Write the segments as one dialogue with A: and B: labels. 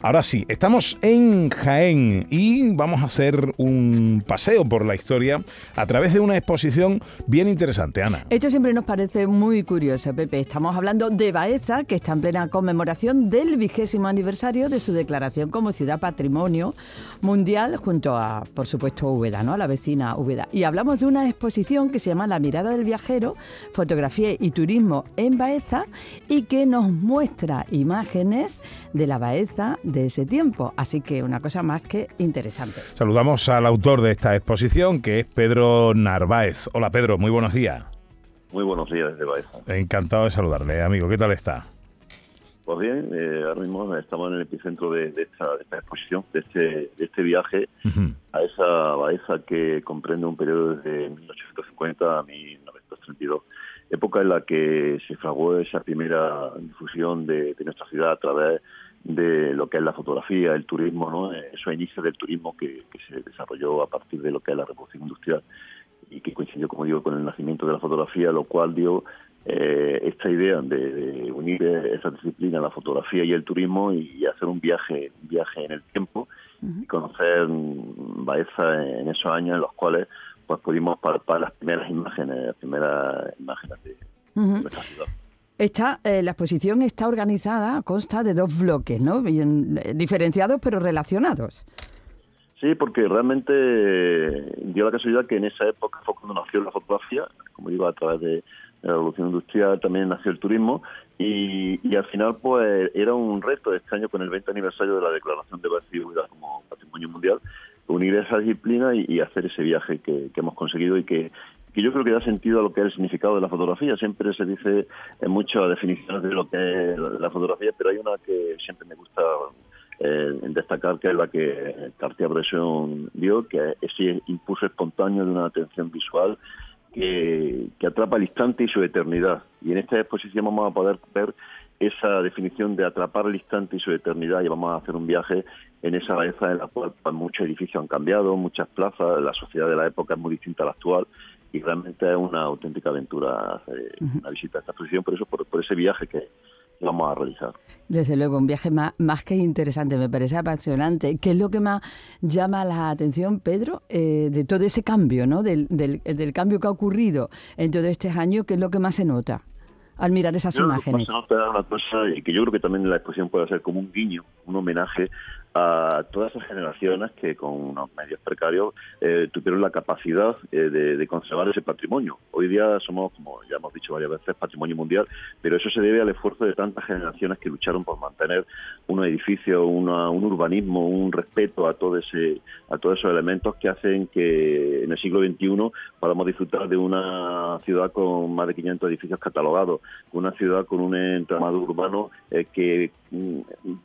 A: Ahora sí, estamos en Jaén y vamos a hacer un paseo por la historia a través de una exposición bien interesante, Ana.
B: Esto siempre nos parece muy curioso, Pepe. Estamos hablando de Baeza, que está en plena conmemoración del vigésimo aniversario de su declaración como ciudad patrimonio mundial, junto a, por supuesto, Úbeda, ¿no? La vecina Úbeda. Y hablamos de una exposición que se llama La mirada del viajero, fotografía y turismo en Baeza, y que nos muestra imágenes de la Baeza de ese tiempo. Así que una cosa más que interesante.
A: Saludamos al autor de esta exposición, que es Pedro Narváez. Hola Pedro, muy buenos días.
C: Muy buenos días desde Baeza.
A: Encantado de saludarle, amigo. ¿Qué tal está?
C: Pues bien, eh, ahora mismo estamos en el epicentro de, esta, exposición, de este, de este viaje a esa Baeza que comprende un periodo desde 1850 a 1932, época en la que se fraguó esa primera difusión de, nuestra ciudad a través de lo que es la fotografía, el turismo, ¿no? Eso inicio del turismo que, que se desarrolló a partir de lo que es la revolución industrial y que coincidió, como digo, con el nacimiento de la fotografía, lo cual dio eh, esta idea de, unir esa disciplina, la fotografía y el turismo, y hacer un viaje, viaje en el tiempo y conocer Baeza en esos años en los cuales pues pudimos palpar las primeras imágenes, las primeras imágenes de, nuestra ciudad.
B: Esta, eh, la exposición está organizada, consta de dos bloques, ¿no? Bien, eh, diferenciados pero relacionados.
C: Sí, porque realmente dio la casualidad que en esa época fue cuando nació la fotografía, como digo, a través de la revolución industrial también nació el turismo y, y, al final pues era un reto este año con el 20 aniversario de la declaración de Barcelona como patrimonio mundial unir esa disciplina y, hacer ese viaje que, hemos conseguido y que, que, yo creo que da sentido a lo que es el significado de la fotografía. Siempre se dice en muchas definiciones de lo que es la fotografía, pero hay una que siempre me gusta eh, destacar, que es la que Cartier-Bresson dio, que es ese impulso espontáneo de una atención visual que, atrapa el instante y su eternidad. Y en esta exposición vamos a poder ver esa definición de atrapar el instante y su eternidad y vamos a hacer un viaje en esa belleza en la cual pues, muchos edificios han cambiado, muchas plazas, la sociedad de la época es muy distinta a la actual y realmente es una auténtica aventura hacer una visita a esta exposición, por eso por, por ese viaje que, vamos a realizar.
B: Desde luego, un viaje más, más que interesante, me parece apasionante. ¿Qué es lo que más llama la atención, Pedro, eh, de todo ese cambio, ¿no? Del, del, del, cambio que ha ocurrido en todos estos años? ¿Qué es lo que más se nota al mirar esas imágenes?
C: Se nota una cosa y que yo creo que también la exposición puede ser como un guiño, un homenaje a todas esas generaciones que con unos medios precarios eh, tuvieron la capacidad eh, de, conservar ese patrimonio. Hoy día somos, como ya hemos dicho varias veces, patrimonio mundial, pero eso se debe al esfuerzo de tantas generaciones que lucharon por mantener un edificio, un urbanismo, un respeto a todo ese, a todos esos elementos que hacen que en el siglo XXI podamos disfrutar de una ciudad con más de 500 edificios catalogados, una ciudad con un entramado urbano eh, que mm,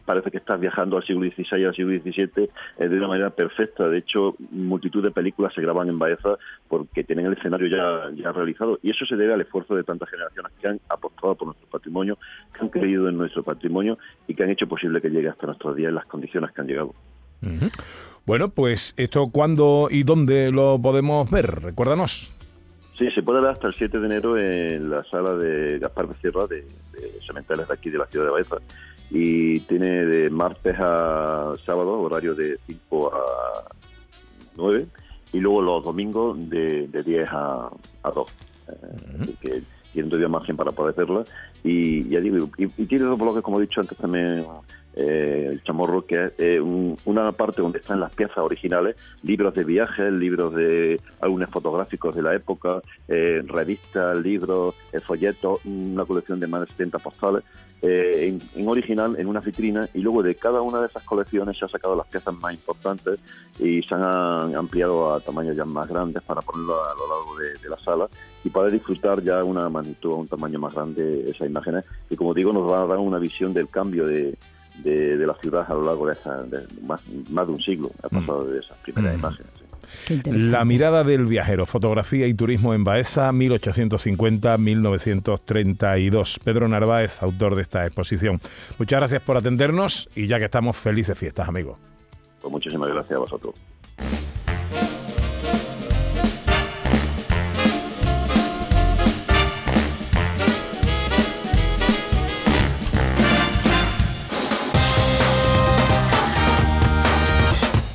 C: parece que está viajando al siglo XVI al siglo XVII eh, de una manera perfecta. De hecho, multitud de películas se graban en Baeza porque tienen el escenario ya, ya realizado. Y eso se debe al esfuerzo de tantas generaciones que han apostado por nuestro patrimonio, que han creído en nuestro patrimonio y que han hecho posible que llegue hasta nuestros días en las condiciones que han llegado.
A: Bueno, pues esto cuándo y dónde lo podemos ver, recuérdanos.
C: Sí, se puede ver hasta el 7 de enero en la sala de Gaspar Becerra de, de de aquí de la ciudad de Baeza. Y tiene de martes a sábado horario de 5 a 9 y luego los domingos de, de 10 a, a 2. Eh, que tiene todavía margen para poder verla. Y ya digo y, tiene dos bloques como he dicho antes también eh, el chamorro que es eh, una parte donde están las piezas originales libros de viajes libros de álbumes fotográficos de la época eh, revistas libros folletos una colección de más de 70 postales en, en, original en una vitrina y luego de cada una de esas colecciones se han sacado las piezas más importantes y se han ampliado a tamaños ya más grandes para ponerlo a lo largo de, de la sala y poder disfrutar ya una magnitud, un tamaño más grande esas imágenes, que como digo nos va a dar una visión del cambio de, de, la ciudad a lo largo de, esa, más, más, de un siglo, ha mm. pasado de esas primeras mm. imágenes.
A: La mirada del viajero, fotografía y turismo en Baeza, 1850-1932. Pedro Narváez, autor de esta exposición. Muchas gracias por atendernos y ya que estamos, felices fiestas, amigos.
C: Pues muchísimas gracias a vosotros.